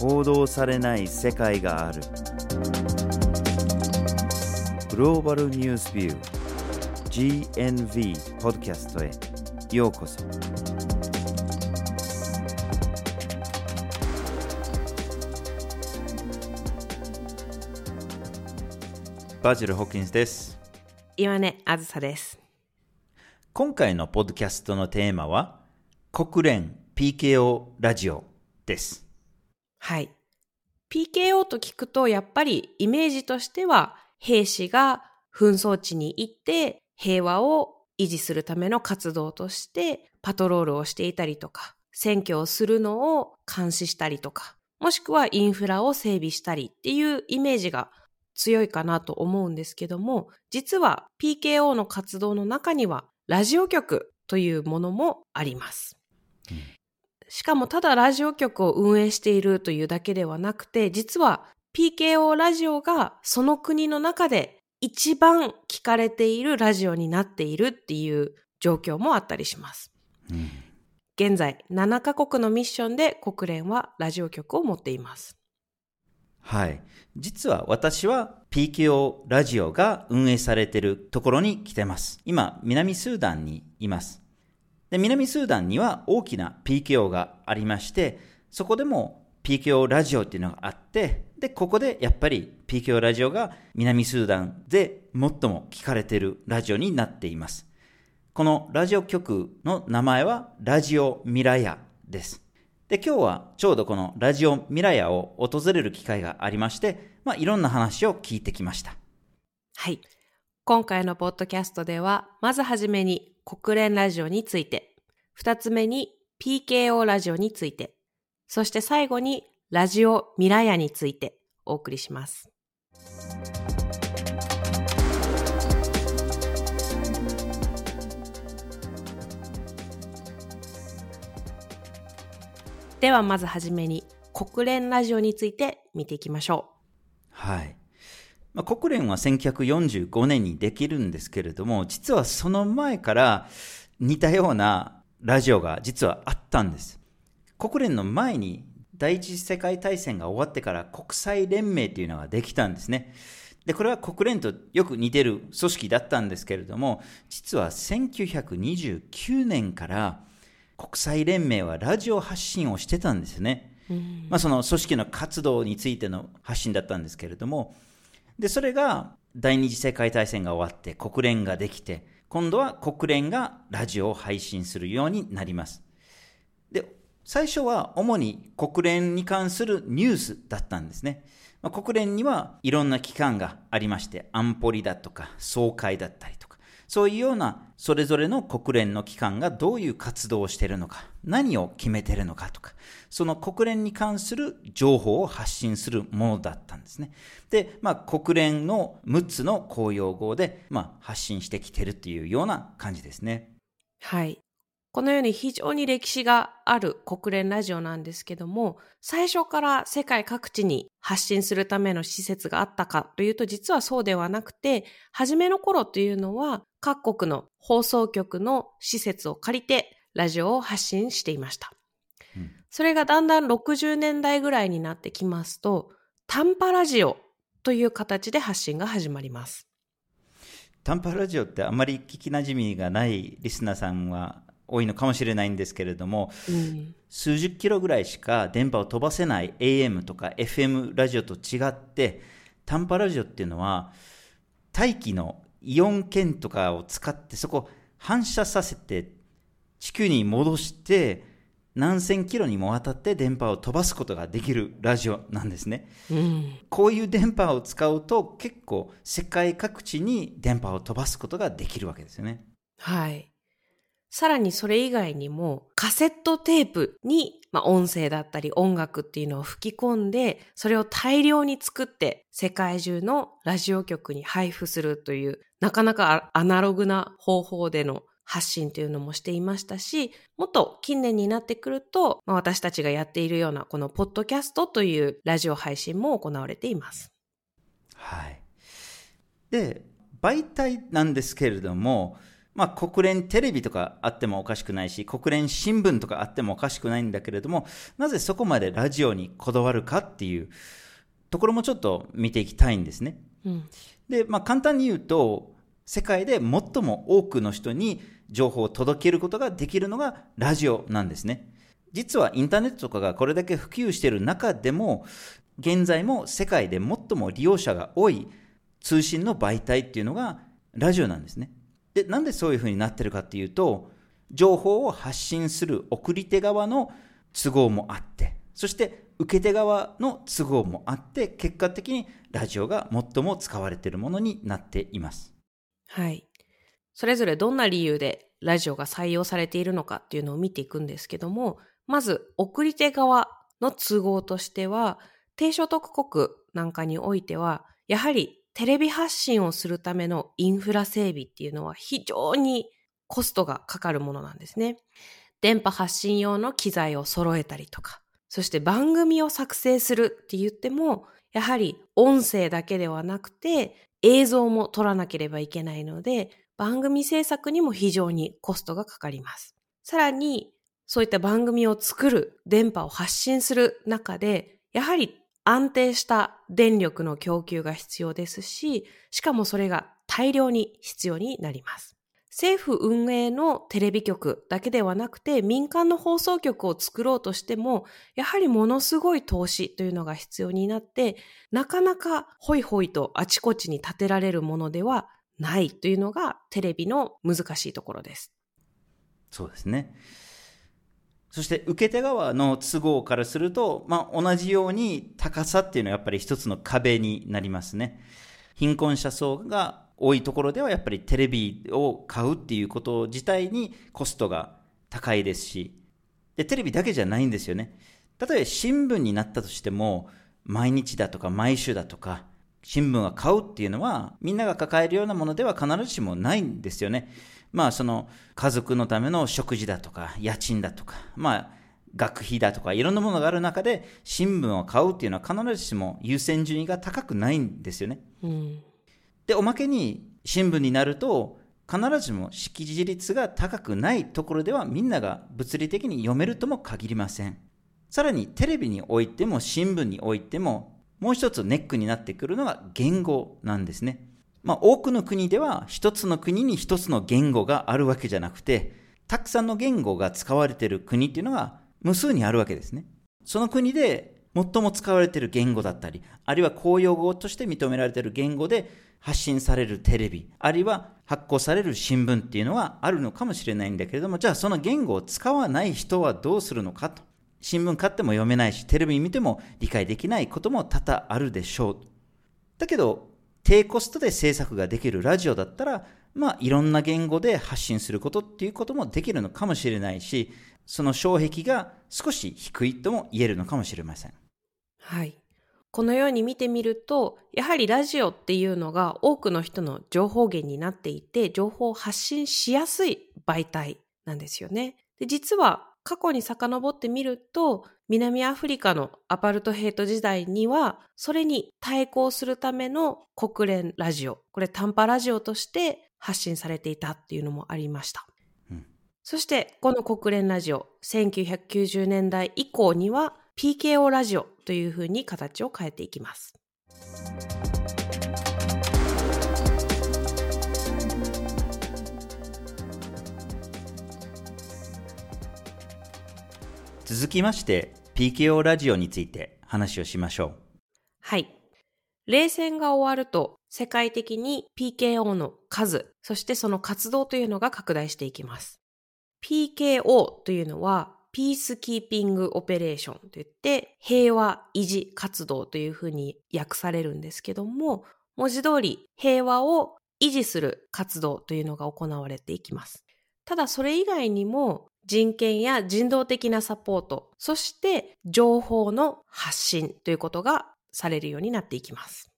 報道されない世界がある。グローバルニュースビュー GNV ポッドキャストへ。ようこそ。バジル・ホッキンスです。岩根あずさです。今回のポッドキャストのテーマは国連 PKO ラジオですはい。PKO と聞くと、やっぱりイメージとしては、兵士が紛争地に行って平和を維持するための活動としてパトロールをしていたりとか、選挙をするのを監視したりとか、もしくはインフラを整備したりっていうイメージが強いかなと思うんですけども、実は PKO の活動の中にはラジオ局というものもあります。しかもただラジオ局を運営しているというだけではなくて、実は PKO ラジオがその国の中で一番聞かれているラジオになっているっていう状況もあったりします。うん現在、7カ国のミッションで国連はラジオ局を持っています。はい。実は私は PKO ラジオが運営されているところに来てます。今、南スーダンにいます。で、南スーダンには大きな PKO がありまして、そこでも PKO ラジオっていうのがあって、で、ここでやっぱり PKO ラジオが南スーダンで最も聞かれているラジオになっています。このラジオ局の名前はラジオミラヤです。で、今日はちょうどこのラジオミラヤを訪れる機会がありまして、まあ、いろんな話を聞いてきました。はい。今回のポッドキャストでは、まずはじめに国連ラジオについて、二つ目に PKO ラジオについて、そして最後にラジオミラヤについてお送りします。ではまずはじめに国連ラジオについて見ていきましょうはい。まあ、国連は1945年にできるんですけれども、実はその前から似たようなラジオが実はあったんです。国連の前に第一次世界大戦が終わってから国際連盟というのができたんですね。で、これは国連とよく似てる組織だったんですけれども、実は1929年から国際連盟はラジオ発信をしてたんですよね。まあ、その組織の活動についての発信だったんですけれども、で、それが第二次世界大戦が終わって国連ができて、今度は国連がラジオを配信するようになります。で、最初は主に国連に関するニュースだったんですね。まあ、国連にはいろんな機関がありまして、安保理だとか総会だったりとか、そういうようなそれぞれの国連の機関がどういう活動をしているのか、何を決めているのかとか、その国連に関する情報を発信するものだったんですね。で、まあ、国連の6つの公用語で、まあ、発信してきているというような感じですね。はい。このように非常に歴史がある国連ラジオなんですけども、最初から世界各地に発信するための施設があったかというと実はそうではなくて、初めの頃というのは各国の放送局の施設を借りてラジオを発信していました。うんそれがだんだん60年代ぐらいになってきますと、短波ラジオという形で発信が始まります。短波ラジオってあんまり聞きなじみがないリスナーさんは多いのかもしれないんですけれども、うん数十キロぐらいしか電波を飛ばせない AM とか FM ラジオと違って、短波ラジオっていうのは、大気のイオン圏とかを使って、そこを反射させて、地球に戻して、何千キロにもわたって電波を飛ばすことができるラジオなんですね。うんこういう電波を使うと、結構世界各地に電波を飛ばすことができるわけですよね。はい。さらにそれ以外にもカセットテープに、まあ、音声だったり音楽っていうのを吹き込んで、それを大量に作って世界中のラジオ局に配布するという、なかなかアナログな方法での発信というのもしていましたし、もっと近年になってくると、まあ、私たちがやっているようなこのポッドキャストというラジオ配信も行われています。はい。で、媒体なんですけれども、ままあ、国連テレビとかあってもおかしくないし、国連新聞とかあってもおかしくないんだけれども、なぜそこまでラジオにこだわるかっていうところもちょっと見ていきたいんですね。うん、で、まあ、簡単に言うと、世界で最も多くの人に情報を届けることができるのがラジオなんですね。実はインターネットとかがこれだけ普及している中でも、現在も世界で最も利用者が多い通信の媒体っていうのがラジオなんですね。で、なんでそういうふうになってるかっていうと、情報を発信する送り手側の都合もあって、そして受け手側の都合もあって、結果的にラジオが最も使われているものになっています。はい。それぞれどんな理由でラジオが採用されているのかっていうのを見ていくんですけども、まず送り手側の都合としては、低所得国なんかにおいては、やはりテレビ発信をするためのインフラ整備っていうのは非常にコストがかかるものなんですね。電波発信用の機材を揃えたりとか、そして番組を作成するって言っても、やはり音声だけではなくて映像も撮らなければいけないので、番組制作にも非常にコストがかかります。さらに、そういった番組を作る、電波を発信する中で、やはり安定した電力の供給が必要ですし、しかもそれが大量に必要になります。政府運営のテレビ局だけではなくて民間の放送局を作ろうとしても、やはりものすごい投資というのが必要になって、なかなかホイホイとあちこちに建てられるものではないというのがテレビの難しいところです。そうですね。そして受け手側の都合からすると、まあ、同じように高さっていうのはやっぱり一つの壁になりますね。貧困者層が多いところではやっぱりテレビを買うっていうこと自体にコストが高いですし、で、テレビだけじゃないんですよね。例えば新聞になったとしても、毎日だとか毎週だとか、新聞を買うっていうのは、みんなが抱えるようなものでは必ずしもないんですよね。まあその家族のための食事だとか家賃だとか、まあ学費だとかいろんなものがある中で新聞を買うっていうのは必ずしも優先順位が高くないんですよね。うん、で、おまけに新聞になると必ずしも識字率が高くないところではみんなが物理的に読めるとも限りません。さらにテレビにおいても新聞においてももう一つネックになってくるのが言語なんですね。まあ、多くの国では一つの国に一つの言語があるわけじゃなくて、たくさんの言語が使われている国っていうのが無数にあるわけですね。その国で最も使われている言語だったり、あるいは公用語として認められている言語で発信されるテレビ、あるいは発行される新聞っていうのはあるのかもしれないんだけれども、じゃあその言語を使わない人はどうするのかと。新聞買っても読めないし、テレビ見ても理解できないことも多々あるでしょう。だけど、低コストで制作ができるラジオだったら、まあ、いろんな言語で発信することっていうこともできるのかもしれないし、その障壁が少し低いとも言えるのかもしれません。はい。このように見てみると、やはりラジオっていうのが多くの人の情報源になっていて、情報を発信しやすい媒体なんですよね。で実は過去に遡ってみると、南アフリカのアパルトヘイト時代には、それに対抗するための国連ラジオ、これ短波ラジオとして発信されていたっていうのもありました。うん、そして、この国連ラジオ、1990年代以降には PKO ラジオというふうに形を変えていきます。続きまして PKO ラジオについて話をしましょう。はい。冷戦が終わると世界的に PKO の数、そしてその活動というのが拡大していきます。PKO というのはピースキーピングオペレーションといって平和維持活動というふうに訳されるんですけども、文字通り平和を維持する活動というのが行われていきます。ただそれ以外にも人権や人道的なサポート、そして情報の発信ということがされるようになっていきます。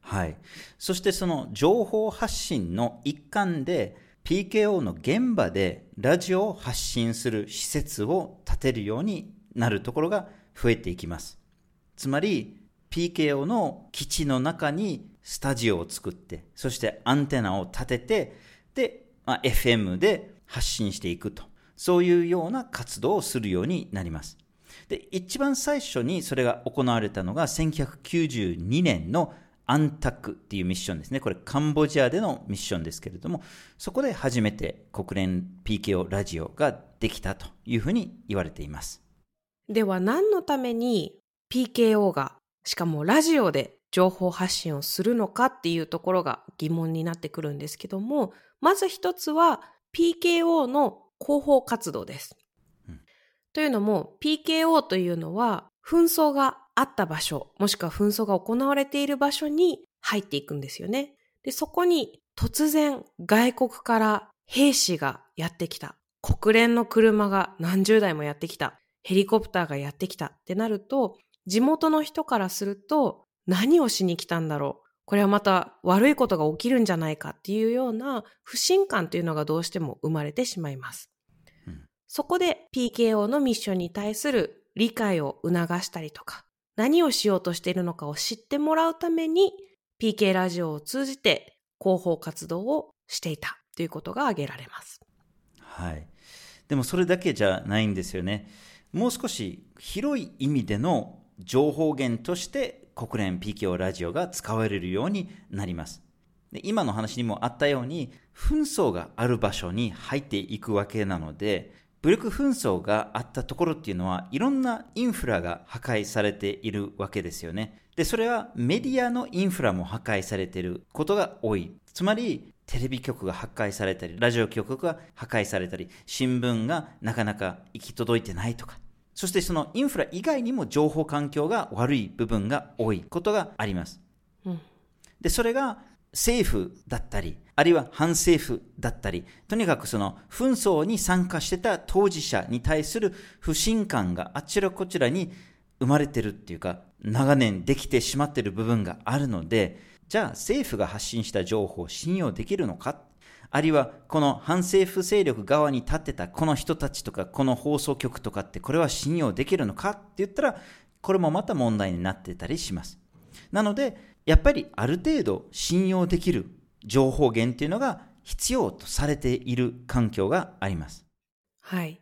はい。そしてその情報発信の一環で PKO の現場でラジオを発信する施設を建てるようになるところが増えていきます。つまり PKO の基地の中にスタジオを作って、そしてアンテナを立てて、で、まあ、FM で発信していくと。そういうような活動をするようになります。で、一番最初にそれが行われたのが1992年のアンタックっていうミッションですね。これカンボジアでのミッションですけれども、そこで初めて国連 PKO ラジオができたというふうに言われています。では何のために PKO がしかもラジオで情報発信をするのかっていうところが疑問になってくるんですけども、まず一つは PKO の広報活動です。うん、というのも PKO というのは紛争があった場所、もしくは紛争が行われている場所に入っていくんですよね。で、そこに突然外国から兵士がやってきた。国連の車が何十台もやってきた。ヘリコプターがやってきたってなると、地元の人からすると何をしに来たんだろう。これはまた悪いことが起きるんじゃないかっていうような不信感というのがどうしても生まれてしまいます。そこで PKO のミッションに対する理解を促したりとか、何をしようとしているのかを知ってもらうために PK ラジオを通じて広報活動をしていたということが挙げられます。はい。でもそれだけじゃないんですよね。もう少し広い意味での情報源として国連 PKO ラジオが使われるようになります。で今の話にもあったように、紛争がある場所に入っていくわけなので、武力紛争があったところっていうのは、いろんなインフラが破壊されているわけですよね。で、それはメディアのインフラも破壊されていることが多い。つまり、テレビ局が破壊されたり、ラジオ局が破壊されたり、新聞がなかなか行き届いてないとか、そしてそのインフラ以外にも情報環境が悪い部分が多いことがあります。うん、で、それが政府だったり、あるいは反政府だったり、とにかくその紛争に参加してた当事者に対する不信感があちらこちらに生まれてるっていうか、長年できてしまってる部分があるので、じゃあ政府が発信した情報を信用できるのか？あるいはこの反政府勢力側に立ってたこの人たちとかこの放送局とかってこれは信用できるのか？って言ったらこれもまた問題になってたりします。なのでやっぱりある程度信用できる情報源っていうのが必要とされている環境があります。はい。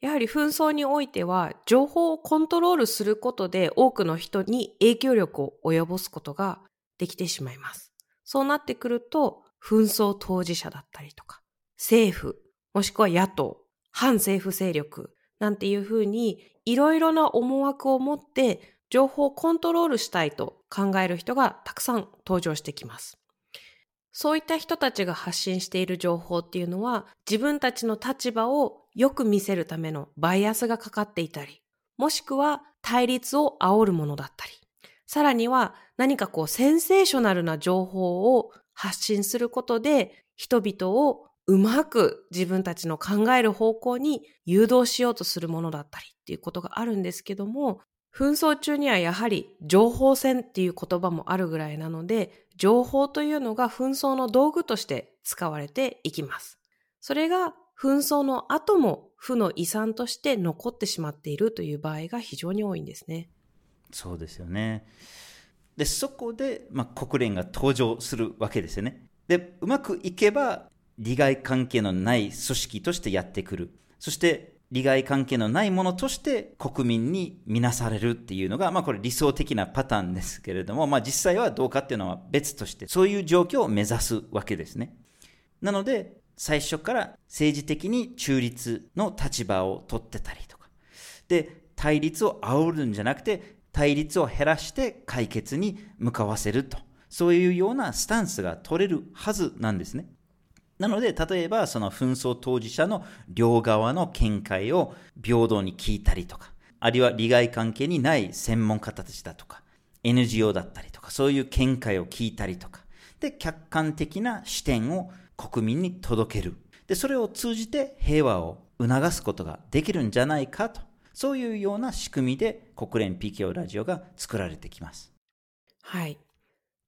やはり紛争においては情報をコントロールすることで多くの人に影響力を及ぼすことができてしまいます。そうなってくると紛争当事者だったりとか、政府、もしくは野党、反政府勢力なんていうふうにいろいろな思惑を持って情報をコントロールしたいと考える人がたくさん登場してきます。そういった人たちが発信している情報っていうのは自分たちの立場をよく見せるためのバイアスがかかっていたり、もしくは対立を煽るものだったり、さらには何かこうセンセーショナルな情報を発信することで人々をうまく自分たちの考える方向に誘導しようとするものだったりっていうことがあるんですけども、紛争中にはやはり情報戦っていう言葉もあるぐらいなので、情報というのが紛争の道具として使われていきます。それが紛争の後も負の遺産として残ってしまっているという場合が非常に多いんですね。そうですよね。で、そこで、まあ、国連が登場するわけですよね。で、うまくいけば、利害関係のない組織としてやってくる。そして、利害関係のないものとして国民に見なされるっていうのが、まあこれ理想的なパターンですけれども、まあ実際はどうかっていうのは別として、そういう状況を目指すわけですね。なので、最初から政治的に中立の立場を取ってたりとか、で、対立を煽るんじゃなくて、対立を減らして解決に向かわせると。そういうようなスタンスが取れるはずなんですね。なので、例えばその紛争当事者の両側の見解を平等に聞いたりとか、あるいは利害関係にない専門家たちだとか、NGO だったりとか、そういう見解を聞いたりとか、で、客観的な視点を国民に届ける。で、それを通じて平和を促すことができるんじゃないかとそういうような仕組みで国連 PKO ラジオが作られてきます。はい。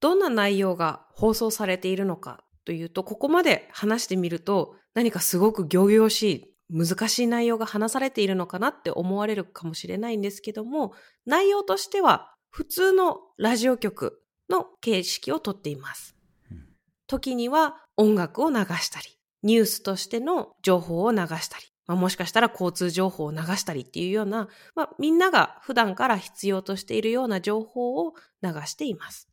どんな内容が放送されているのかというと、ここまで話してみると何かすごく行々しい難しい内容が話されているのかなって思われるかもしれないんですけども、内容としては普通のラジオ局の形式をとっています。時には音楽を流したり、ニュースとしての情報を流したり、まあ、もしかしたら交通情報を流したりっていうような、まあ、みんなが普段から必要としているような情報を流しています。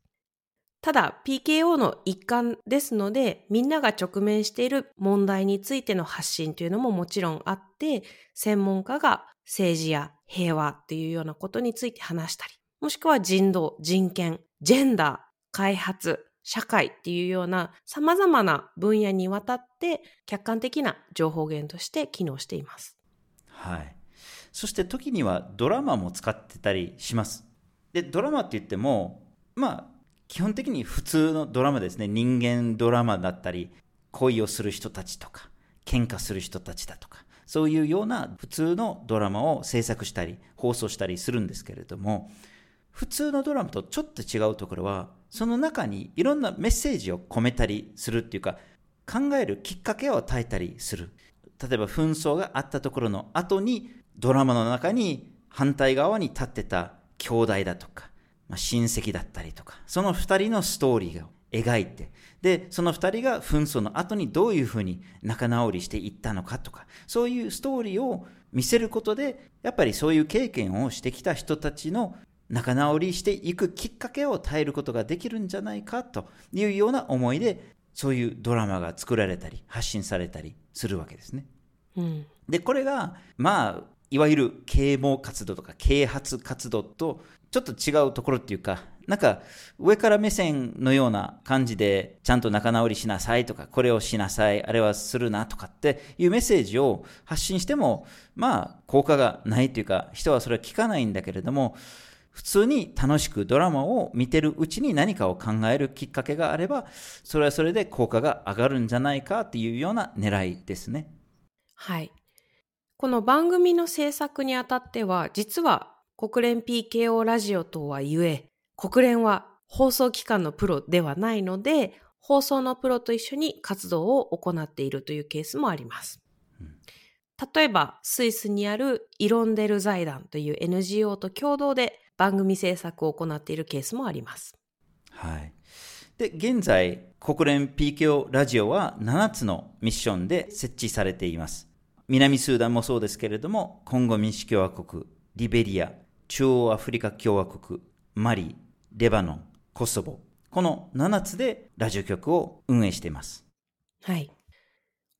ただ、PKO の一環ですので、みんなが直面している問題についての発信というのももちろんあって、専門家が政治や平和っていうようなことについて話したり、もしくは人道、人権、ジェンダー、開発、社会っていうような様々な分野にわたって客観的な情報源として機能しています。はい。そして時にはドラマも使ってたりします。で、ドラマって言っても、まあ、基本的に普通のドラマですね。人間ドラマだったり、恋をする人たちとか、喧嘩する人たちだとか、そういうような普通のドラマを制作したり、放送したりするんですけれども、普通のドラマとちょっと違うところは、その中にいろんなメッセージを込めたりするっていうか、考えるきっかけを与えたりする。例えば紛争があったところの後に、ドラマの中に反対側に立ってた兄弟だとか、まあ、親戚だったりとか、その二人のストーリーを描いて、で、その二人が紛争の後にどういうふうに仲直りしていったのかとか、そういうストーリーを見せることで、やっぱりそういう経験をしてきた人たちの仲直りしていくきっかけを耐えることができるんじゃないかというような思いで、そういうドラマが作られたり、発信されたりするわけですね。うん、で、これが、まあ、いわゆる啓蒙活動とか啓発活動とちょっと違うところっていうか、なんか上から目線のような感じでちゃんと仲直りしなさいとか、これをしなさい、あれはするなとかっていうメッセージを発信しても、まあ効果がないというか、人はそれは聞かないんだけれども、普通に楽しくドラマを見てるうちに何かを考えるきっかけがあれば、それはそれで効果が上がるんじゃないかっていうような狙いですね。はい。この番組の制作にあたっては、実は国連 PKO ラジオとはゆえ、国連は放送機関のプロではないので、放送のプロと一緒に活動を行っているというケースもあります。例えば、スイスにあるイロンデル財団という NGO と共同で番組制作を行っているケースもあります。はい。で、現在、国連 PKO ラジオは7つのミッションで設置されています。南スーダンもそうですけれども、コンゴ民主共和国、リベリア、中央アフリカ共和国、マリ、レバノン、コソボ、この7つでラジオ局を運営しています。はい。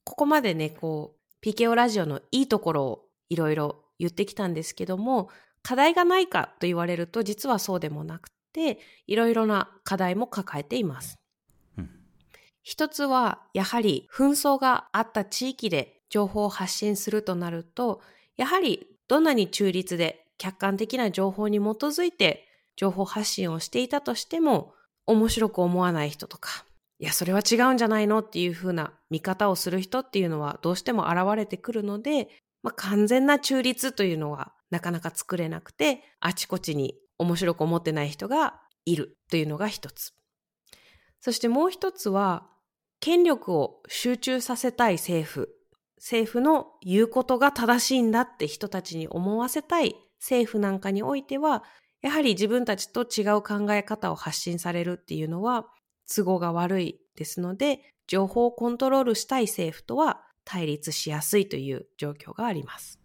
ここまでね、こう、PKO ラジオのいいところをいろいろ言ってきたんですけども、課題がないかと言われると実はそうでもなくて、いろいろな課題も抱えています。うん、一つは、やはり紛争があった地域で情報を発信するとなると、やはりどんなに中立で客観的な情報に基づいて情報発信をしていたとしても、面白く思わない人とか、いや、それは違うんじゃないのっていうふうな見方をする人っていうのはどうしても現れてくるので、まあ、完全な中立というのはなかなか作れなくて、あちこちに面白く思ってない人がいるというのが一つ。そしてもう一つは、権力を集中させたい政府。政府の言うことが正しいんだって人たちに思わせたい政府なんかにおいては、やはり自分たちと違う考え方を発信されるっていうのは都合が悪いですので、情報をコントロールしたい政府とは対立しやすいという状況があります。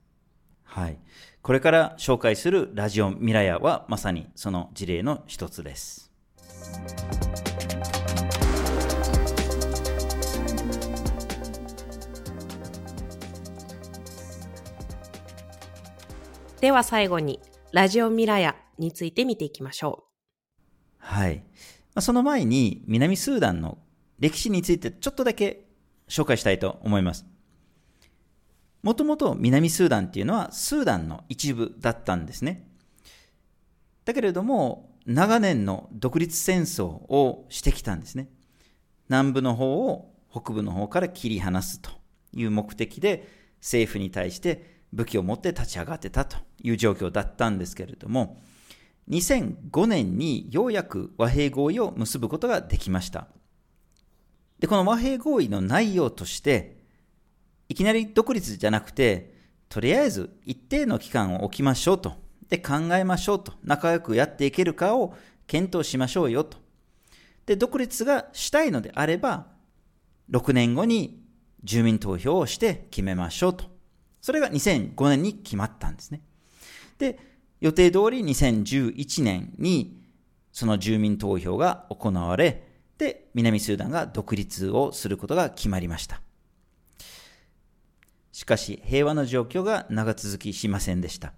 はい。これから紹介するラジオミラヤはまさにその事例の一つです。では最後にラジオミラヤについて見ていきましょう。はい。その前に南スーダンの歴史についてちょっとだけ紹介したいと思います。もともと南スーダンっていうのはスーダンの一部だったんですね。だけれども、長年の独立戦争をしてきたんですね。南部の方を北部の方から切り離すという目的で政府に対して武器を持って立ち上がってたという状況だったんですけれども、2005年にようやく和平合意を結ぶことができました。で、この和平合意の内容として、いきなり独立じゃなくて、とりあえず一定の期間を置きましょうと。で、考えましょうと。仲良くやっていけるかを検討しましょうよと。で、独立がしたいのであれば、6年後に住民投票をして決めましょうと。それが2005年に決まったんですね。で、予定通り2011年にその住民投票が行われ、で、南スーダンが独立をすることが決まりました。しかし、平和の状況が長続きしませんでした。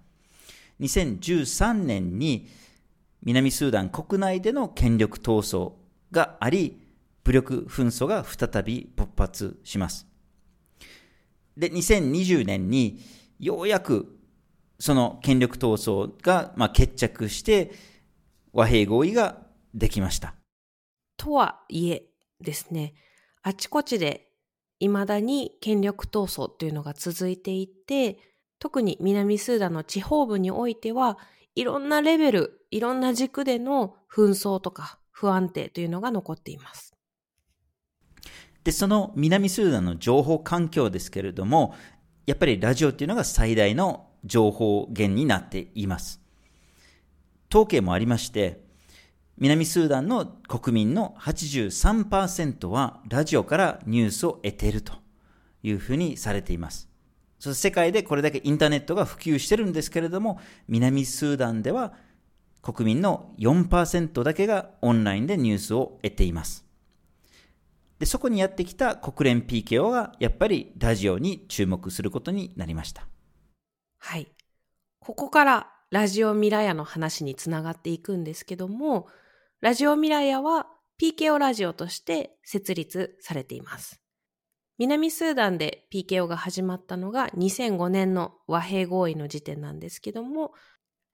2013年に南スーダン国内での権力闘争があり、武力紛争が再び勃発します。で、2020年にようやくその権力闘争が、まあ、決着して和平合意ができました。とはいえですね、あちこちで未だに権力闘争というのが続いていて、特に南スーダンの地方部においては、いろんなレベル、いろんな軸での紛争とか不安定というのが残っています。で、その南スーダンの情報環境ですけれども、やっぱりラジオっていうのが最大の情報源になっています。統計もありまして、南スーダンの国民の83%はラジオからニュースを得ているというふうにされています。そ世界でこれだけインターネットが普及してるんですけれども、南スーダンでは国民の4%だけがオンラインでニュースを得ています。で、そこにやってきた国連 PKO がやっぱりラジオに注目することになりました。はい。ここからラジオミラヤの話につながっていくんですけども、ラジオミラヤは PKO ラジオとして設立されています。南スーダンで PKO が始まったのが2005年の和平合意の時点なんですけども、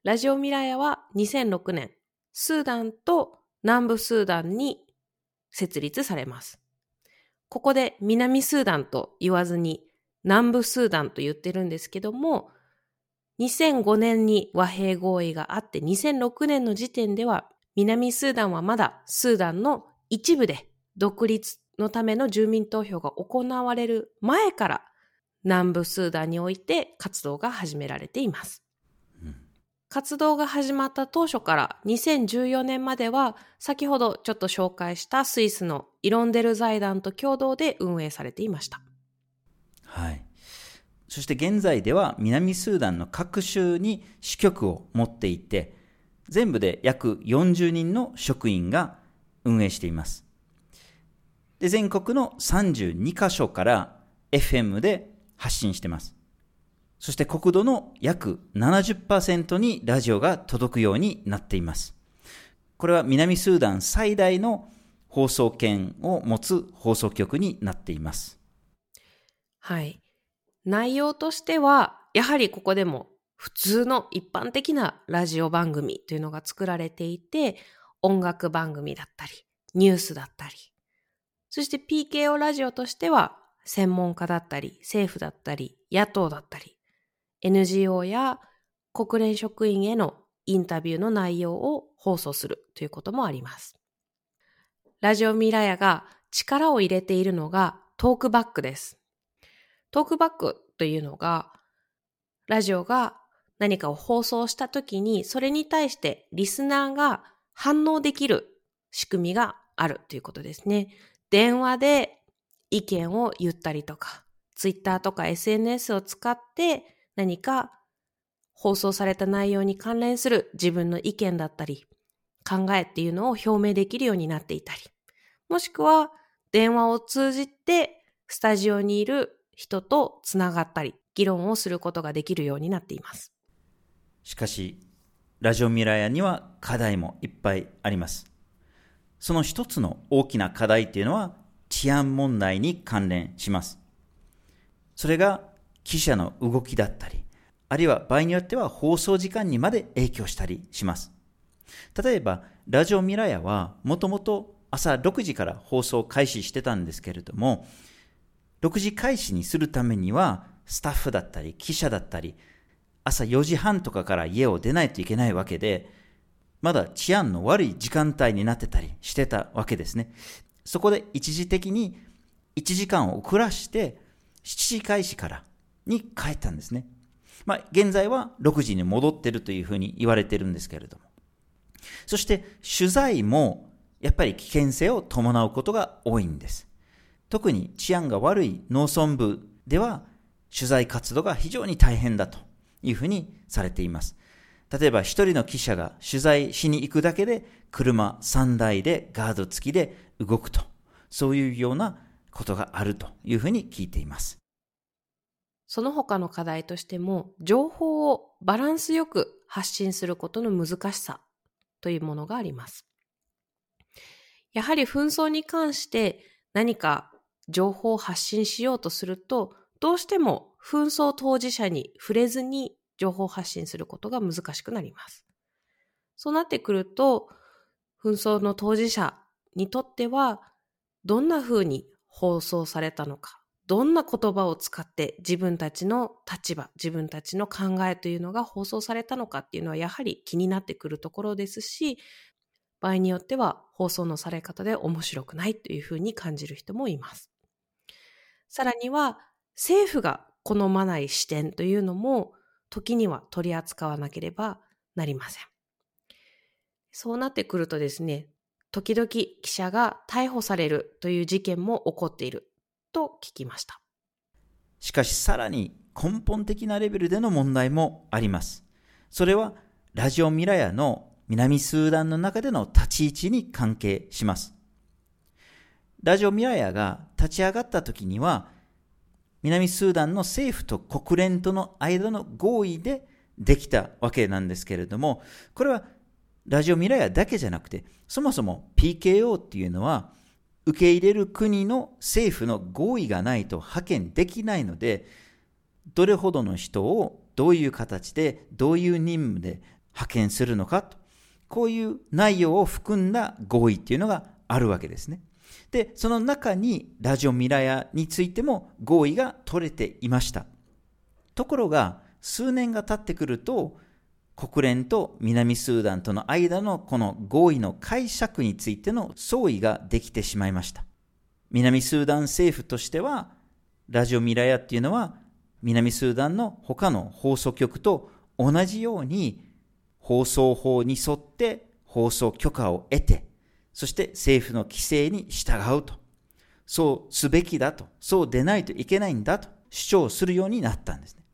ラジオミラヤは2006年、スーダンと南部スーダンに設立されます。ここで南スーダンと言わずに南部スーダンと言ってるんですけども、2005年に和平合意があって2006年の時点では南スーダンはまだスーダンの一部で独立のための住民投票が行われる前から南部スーダンにおいて活動が始められています。活動が始まった当初から2014年までは先ほどちょっと紹介したスイスのイロンデル財団と共同で運営されていました。はい。そして現在では南スーダンの各州に支局を持っていて、全部で約40人の職員が運営しています。で全国の32カ所から FM で発信してます。そして国土の約70%にラジオが届くようになっています。これは南スーダン最大の放送権を持つ放送局になっています。はい。内容としては、やはりここでも普通の一般的なラジオ番組というのが作られていて、音楽番組だったり、ニュースだったり、そして PKO ラジオとしては、専門家だったり、政府だったり、野党だったり、NGO や国連職員へのインタビューの内容を放送するということもあります。ラジオミラヤが力を入れているのがトークバックです。トークバックというのが、ラジオが何かを放送したときに、それに対してリスナーが反応できる仕組みがあるということですね。電話で意見を言ったりとか、ツイッターとか SNS を使って何か放送された内容に関連する自分の意見だったり、考えっていうのを表明できるようになっていたり、もしくは電話を通じてスタジオにいる人とつながったり、議論をすることができるようになっています。しかし、ラジオミラヤには課題もいっぱいあります。その一つの大きな課題っていうのは治安問題に関連します。それが記者の動きだったり、あるいは場合によっては放送時間にまで影響したりします。例えば、ラジオミラヤはもともと朝6時から放送開始してたんですけれども、6時開始にするためには、スタッフだったり、記者だったり、朝4時半とかから家を出ないといけないわけで、まだ治安の悪い時間帯になってたりしてたわけですね。そこで一時的に1時間を遅らして7時開始からに帰ったんですね。まあ、現在は6時に戻ってるというふうに言われてるんですけれども。そして取材もやっぱり危険性を伴うことが多いんです。特に治安が悪い農村部では取材活動が非常に大変だというふうにされています。例えば一人の記者が取材しに行くだけで車3台でガード付きで動くと、そういうようなことがあるというふうに聞いています。その他の課題としても、情報をバランスよく発信することの難しさというものがあります。やはり紛争に関して何か情報を発信しようとすると、どうしても紛争当事者に触れずに情報発信することが難しくなります。そうなってくると、紛争の当事者にとっては、どんな風に放送されたのか、どんな言葉を使って自分たちの立場、自分たちの考えというのが放送されたのかっていうのはやはり気になってくるところですし、場合によっては放送のされ方で面白くないというふうに感じる人もいます。さらには政府が好まない視点というのも時には取り扱わなければなりません。そうなってくるとですね、時々記者が逮捕されるという事件も起こっていると聞きました。しかしさらに根本的なレベルでの問題もあります。それはラジオミラヤの南スーダンの中での立ち位置に関係します。ラジオミラヤが立ち上がった時には南スーダンの政府と国連との間の合意でできたわけなんですけれども、これはラジオミラヤだけじゃなくて、そもそも PKO っていうのは、受け入れる国の政府の合意がないと派遣できないので、どれほどの人をどういう形で、どういう任務で派遣するのかと、こういう内容を含んだ合意っていうのがあるわけですね。で、その中にラジオミラヤについても合意が取れていました。ところが、数年が経ってくると、国連と南スーダンとの間のこの合意の解釈についての相違ができてしまいました。南スーダン政府としては、ラジオミラヤっていうのは、南スーダンの他の放送局と同じように放送法に沿って放送許可を得て、そして政府の規制に従うと。そうすべきだと。そうでないといけないんだと主張するようになったんですね。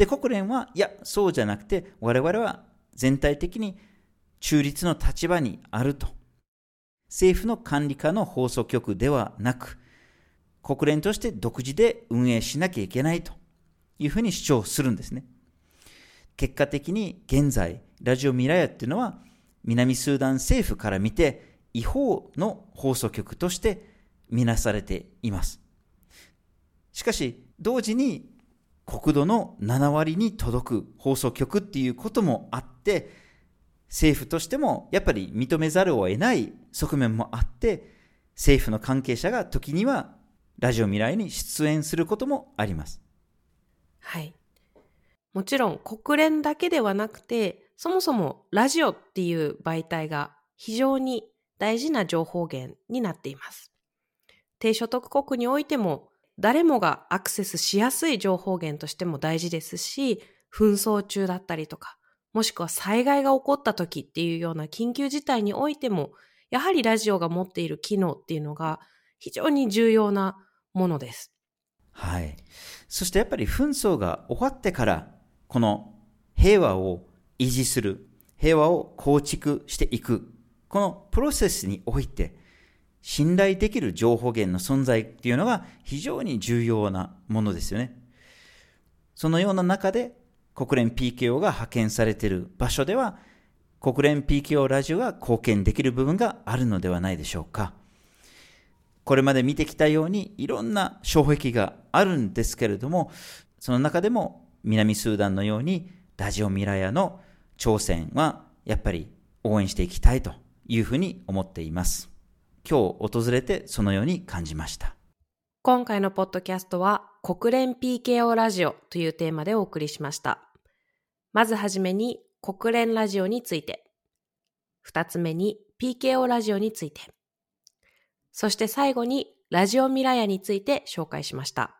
で、国連は、いや、そうじゃなくて、我々は全体的に中立の立場にあると。政府の管理下の放送局ではなく、国連として独自で運営しなきゃいけないというふうに主張するんですね。結果的に現在、ラジオミラヤっていうのは、南スーダン政府から見て、違法の放送局として見なされています。しかし、同時に国土の7割に届く放送局っていうこともあって、政府としてもやっぱり認めざるを得ない側面もあって、政府の関係者が時にはラジオ未来に出演することもあります。はい。もちろん国連だけではなくて、そもそもラジオっていう媒体が非常に大事な情報源になっています。低所得国においても誰もがアクセスしやすい情報源としても大事ですし、紛争中だったりとか、もしくは災害が起こった時っていうような緊急事態においても、やはりラジオが持っている機能っていうのが非常に重要なものです。はい。そしてやっぱり紛争が終わってから、この平和を維持する、平和を構築していくこのプロセスにおいて、信頼できる情報源の存在っていうのが非常に重要なものですよね。そのような中で国連 PKO が派遣されている場所では国連 PKO ラジオが貢献できる部分があるのではないでしょうか。これまで見てきたようにいろんな障壁があるんですけれども、その中でも南スーダンのようにラジオミラヤの挑戦はやっぱり応援していきたいというふうに思っています。今日訪れてそのように感じました。今回のポッドキャストは国連 PKO ラジオというテーマでお送りしました。まずはじめに国連ラジオについて、二つ目に PKO ラジオについて、そして最後にラジオミラヤについて紹介しました。